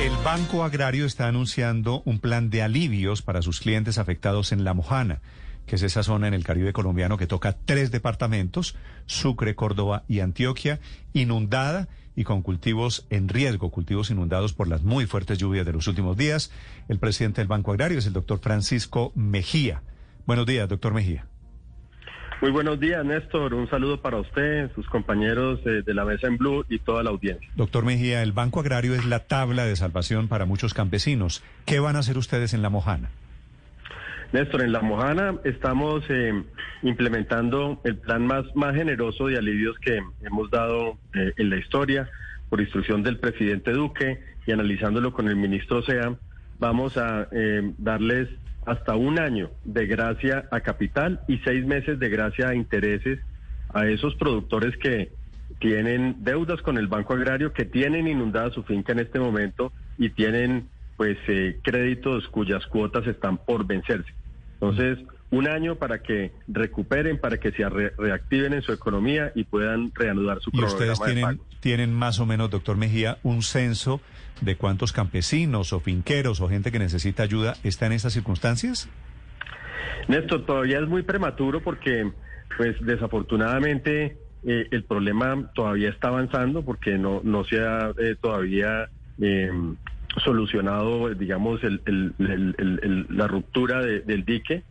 El Banco Agrario está anunciando un plan de alivios para sus clientes afectados en La Mojana, que es esa zona en el Caribe colombiano que toca tres departamentos, Sucre, Córdoba y Antioquia, inundada y con cultivos en riesgo, cultivos inundados por las muy fuertes lluvias de los últimos días. El presidente del Banco Agrario es el doctor Francisco Mejía. Buenos días, doctor Mejía. Muy buenos días, Néstor. Un saludo para usted, sus compañeros eh, de la mesa en Blue y toda la audiencia. Doctor Mejía, el Banco Agrario es la tabla de salvación para muchos campesinos. ¿Qué van a hacer ustedes en La Mojana? Néstor, en La Mojana estamos eh, implementando el plan más, más generoso de alivios que hemos dado eh, en la historia por instrucción del presidente Duque y analizándolo con el ministro Sea. Vamos a darles hasta un año de gracia a capital y seis meses de gracia a intereses a esos productores que tienen deudas con el Banco Agrario, que tienen inundada su finca en este momento y tienen pues eh, créditos cuyas cuotas están por vencerse. Entonces, un año para que recuperen, para que se reactiven en su economía y puedan reanudar su ¿Y ustedes tienen, tienen más o menos, doctor Mejía, un censo de cuántos campesinos o finqueros o gente que necesita ayuda está en estas circunstancias? Néstor, todavía es muy prematuro porque, pues, desafortunadamente eh, el problema todavía está avanzando porque no, no se ha eh, todavía em, solucionado, digamos, la ruptura del dique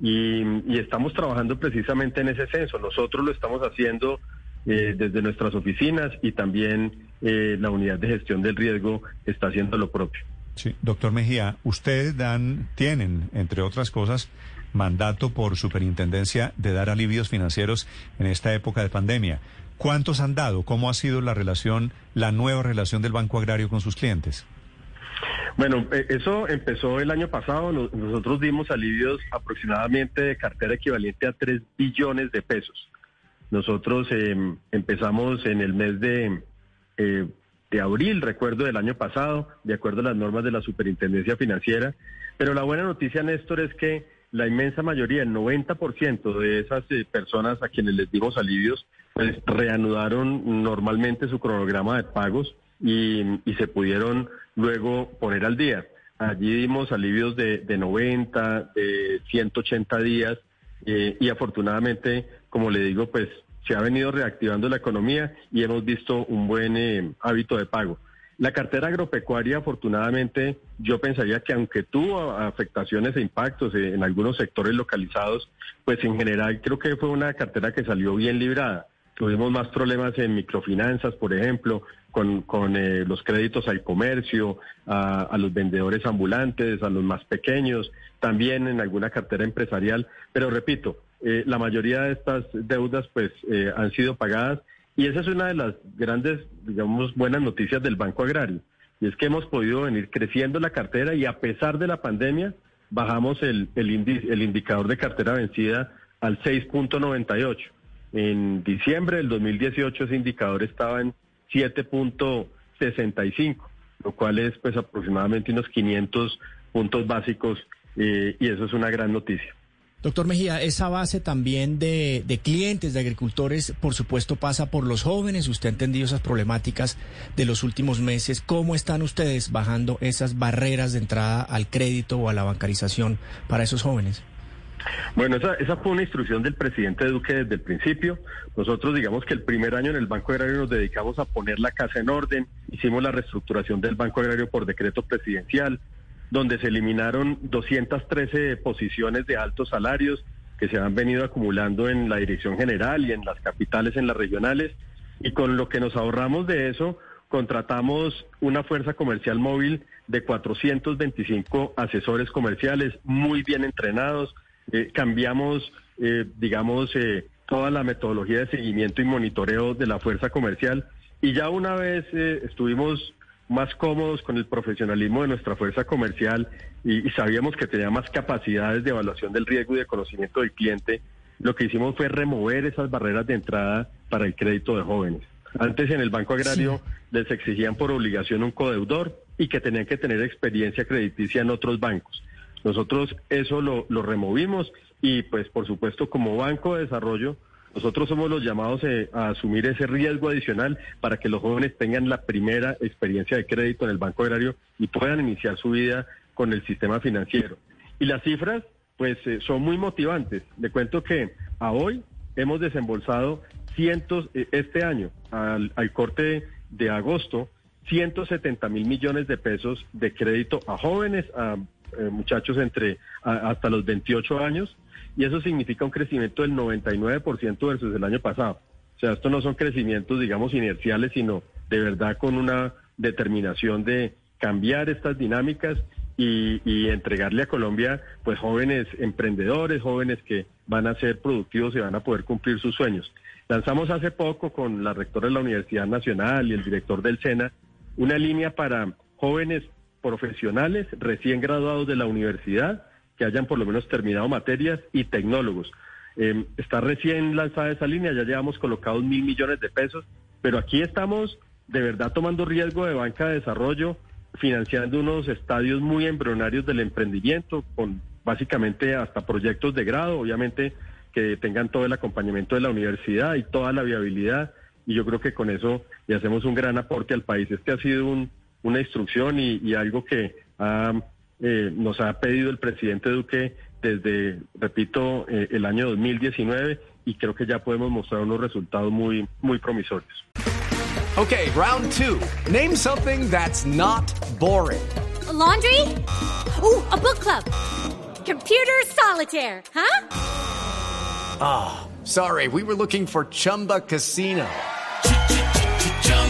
y, estamos trabajando precisamente en ese censo. Nosotros lo estamos haciendo eh, desde nuestras oficinas y también eh, la unidad de gestión del riesgo está haciendo lo propio. Sí, doctor Mejía, ustedes dan, tienen, entre otras cosas, mandato por superintendencia de dar alivios financieros en esta época de pandemia. ¿Cuántos han dado? ¿Cómo ha sido la relación, la nueva relación del Banco Agrario con sus clientes? Bueno, eh, eso empezó el año pasado. Nosotros dimos alivios aproximadamente de cartera equivalente a 3 billones de pesos. Nosotros em, empezamos en el mes de, eh, de abril, recuerdo, del año pasado, de acuerdo a las normas de la Superintendencia Financiera. Pero la buena noticia, Néstor, es que la inmensa mayoría, el 90% de esas eh, personas a quienes les dimos alivios, pues reanudaron normalmente su cronograma de pagos y, se pudieron luego poner al día. Allí dimos alivios de, de 90, de 180 días eh, y afortunadamente, como le digo, pues se ha venido reactivando la economía y hemos visto un buen eh, hábito de pago. La cartera agropecuaria, afortunadamente, yo pensaría que aunque tuvo afectaciones e impactos en algunos sectores localizados, pues en general creo que fue una cartera que salió bien librada. Tuvimos más problemas en microfinanzas, por ejemplo, con, eh, los créditos al comercio, a, los vendedores ambulantes, a los más pequeños, también en alguna cartera empresarial. Pero repito, eh, la mayoría de estas deudas pues eh, han sido pagadas y esa es una de las grandes, digamos, buenas noticias del Banco Agrario. Y es que hemos podido venir creciendo la cartera y a pesar de la pandemia bajamos el, el, el indicador de cartera vencida al 6.98. En diciembre del 2018 ese indicador estaba en 7.65, lo cual es pues aproximadamente unos 500 puntos básicos eh, y eso es una gran noticia. Doctor Mejía, esa base también de, de, clientes, de agricultores, por supuesto pasa por los jóvenes. Usted ha entendido esas problemáticas de los últimos meses. ¿Cómo están ustedes bajando esas barreras de entrada al crédito o a la bancarización para esos jóvenes? Bueno, esa, esa fue una instrucción del presidente Duque desde el principio. Nosotros digamos que el primer año en el Banco Agrario nos dedicamos a poner la casa en orden, hicimos la reestructuración del Banco Agrario por decreto presidencial, donde se eliminaron 213 posiciones de altos salarios que se han venido acumulando en la dirección general y en las capitales, en las regionales, y con lo que nos ahorramos de eso, contratamos una fuerza comercial móvil de 425 asesores comerciales muy bien entrenados, eh, cambiamos eh, digamos, eh, toda la metodología de seguimiento y monitoreo de la fuerza comercial. Y ya una vez eh, estuvimos más cómodos con el profesionalismo de nuestra fuerza comercial y, y sabíamos que tenía más capacidades de evaluación del riesgo y de conocimiento del cliente, lo que hicimos fue remover esas barreras de entrada para el crédito de jóvenes. Antes en el Banco Agrario les exigían por obligación un codeudor y que tenían que tener experiencia crediticia en otros bancos. Nosotros eso lo, lo removimos y pues por supuesto como Banco de Desarrollo nosotros somos los llamados eh, a asumir ese riesgo adicional para que los jóvenes tengan la primera experiencia de crédito en el Banco Agrario y puedan iniciar su vida con el sistema financiero. Y las cifras, pues, eh, son muy motivantes. Le cuento que a hoy hemos desembolsado cientos, eh, este año, al, al corte de agosto, 170 mil millones de pesos de crédito a jóvenes, a eh, muchachos entre a- hasta los 28 años, y eso significa un crecimiento del 99% versus el año pasado. O sea, estos no son crecimientos, digamos, inerciales, sino de verdad con una determinación de cambiar estas dinámicas y, entregarle a Colombia, pues, jóvenes emprendedores, jóvenes que van a ser productivos y van a poder cumplir sus sueños. Lanzamos hace poco con la rectora de la Universidad Nacional y el director del SENA una línea para jóvenes profesionales recién graduados de la universidad que hayan por lo menos terminado materias y tecnólogos. Eh, está recién lanzada esa línea, ya llevamos colocados mil millones de pesos, pero aquí estamos de verdad tomando riesgo de banca de desarrollo, financiando unos estadios muy embrionarios del emprendimiento, con básicamente hasta proyectos de grado, obviamente que tengan todo el acompañamiento de la universidad y toda la viabilidad, y yo creo que con eso le hacemos un gran aporte al país. Este ha sido un, una instrucción y, y algo que ha, eh, nos ha pedido el presidente Duque desde, repito, eh, el año 2019 y creo que ya podemos mostrar unos resultados muy, muy promisorios. Okay, round two. Name something that's not boring. A laundry? Ooh, a book club. Computer solitaire, huh? Sorry, we were looking for Chumba Casino.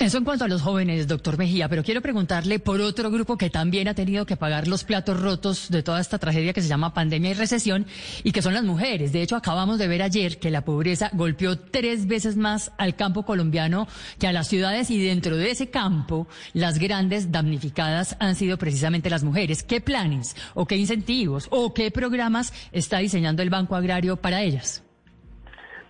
Eso en cuanto a los jóvenes, doctor Mejía, pero quiero preguntarle por otro grupo que también ha tenido que pagar los platos rotos de toda esta tragedia que se llama pandemia y recesión y que son las mujeres. De hecho, acabamos de ver ayer que la pobreza golpeó tres veces más al campo colombiano que a las ciudades y dentro de ese campo las grandes damnificadas han sido precisamente las mujeres. ¿Qué planes o qué incentivos o qué programas está diseñando el Banco Agrario para ellas?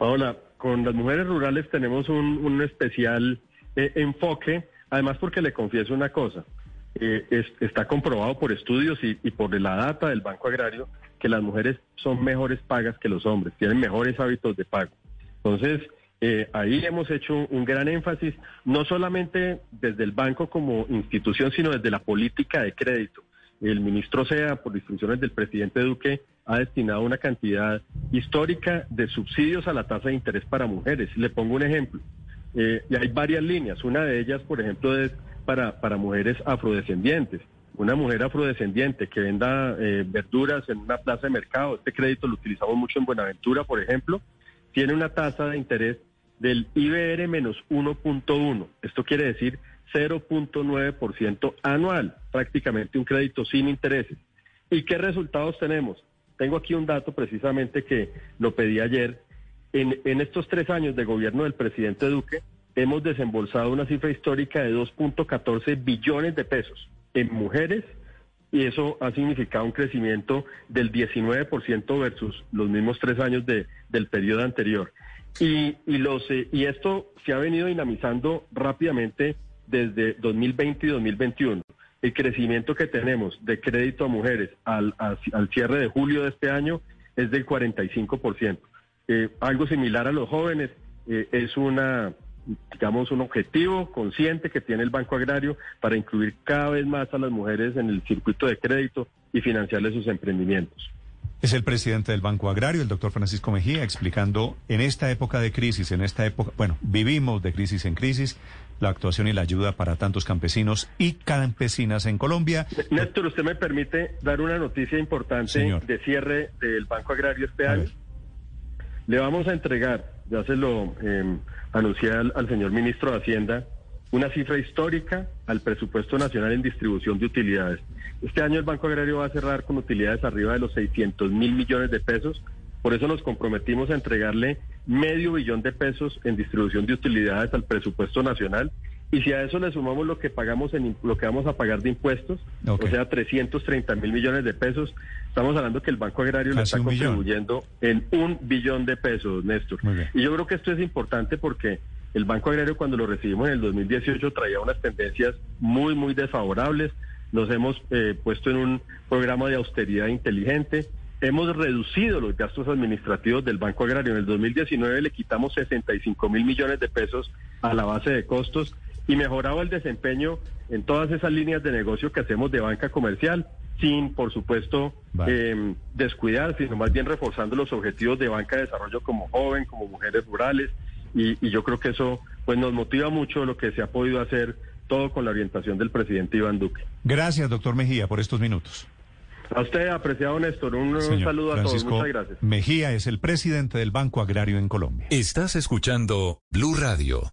Paola, con las mujeres rurales tenemos un, un especial eh, enfoque, además porque le confieso una cosa, eh, es- está comprobado por estudios y, por la data del Banco Agrario que las mujeres son mejores pagas que los hombres, tienen mejores hábitos de pago. Entonces, eh, ahí hemos hecho un gran énfasis, no solamente desde el banco como institución, sino desde la política de crédito. El ministro Sea, por instrucciones del presidente Duque, ha destinado una cantidad histórica de subsidios a la tasa de interés para mujeres. Le pongo un ejemplo. Eh, y hay varias líneas. Una de ellas, por ejemplo, es para, para mujeres afrodescendientes. Una mujer afrodescendiente que venda eh, verduras en una plaza de mercado, este crédito lo utilizamos mucho en Buenaventura, por ejemplo, tiene una tasa de interés del IBR menos 1.1. Esto quiere decir 0.9% anual, prácticamente un crédito sin intereses. ¿Y qué resultados tenemos? Tengo aquí un dato precisamente que lo pedí ayer. En, en estos tres años de gobierno del presidente Duque, hemos desembolsado una cifra histórica de 2.14 billones de pesos en mujeres y eso ha significado un crecimiento del 19% versus los mismos tres años de, del periodo anterior. Y, y, los, eh, y esto se ha venido dinamizando rápidamente desde 2020 y 2021. El crecimiento que tenemos de crédito a mujeres al, al, al cierre de julio de este año es del 45%. Eh, algo similar a los jóvenes eh, es una digamos, un objetivo consciente que tiene el Banco Agrario para incluir cada vez más a las mujeres en el circuito de crédito y financiarles sus emprendimientos. Es el presidente del Banco Agrario, el doctor Francisco Mejía, explicando en esta época de crisis, en esta época, bueno, vivimos de crisis en crisis, la actuación y la ayuda para tantos campesinos y campesinas en Colombia. Néstor, ¿usted me permite dar una noticia importante Señor. de cierre del Banco Agrario este año? Le vamos a entregar, ya se lo eh, anuncié al señor ministro de Hacienda, una cifra histórica al presupuesto nacional en distribución de utilidades. Este año el Banco Agrario va a cerrar con utilidades arriba de los 600 mil millones de pesos. Por eso nos comprometimos a entregarle medio billón de pesos en distribución de utilidades al presupuesto nacional. Y si a eso le sumamos lo que pagamos en lo que vamos a pagar de impuestos, o sea, 330 mil millones de pesos, estamos hablando que el Banco Agrario le Casi está billón. contribuyendo en un billón de pesos, Néstor. Y yo creo que esto es importante porque el Banco Agrario cuando lo recibimos en el 2018 traía unas tendencias muy, muy desfavorables. Nos hemos eh, puesto en un programa de austeridad inteligente. Hemos reducido los gastos administrativos del Banco Agrario. En el 2019 le quitamos 65 mil millones de pesos a la base de costos y mejorado el desempeño en todas esas líneas de negocio que hacemos de banca comercial, sin, por supuesto, Vale. eh, descuidar, sino más bien reforzando los objetivos de banca de desarrollo como joven, como mujeres rurales, y, y yo creo que eso pues nos motiva mucho lo que se ha podido hacer todo con la orientación del presidente Iván Duque. Gracias, doctor Mejía, por estos minutos. A usted, apreciado Néstor, un, Señor saludo a Francisco todos, muchas gracias. Mejía es el presidente del Banco Agrario en Colombia. Estás escuchando Blue Radio.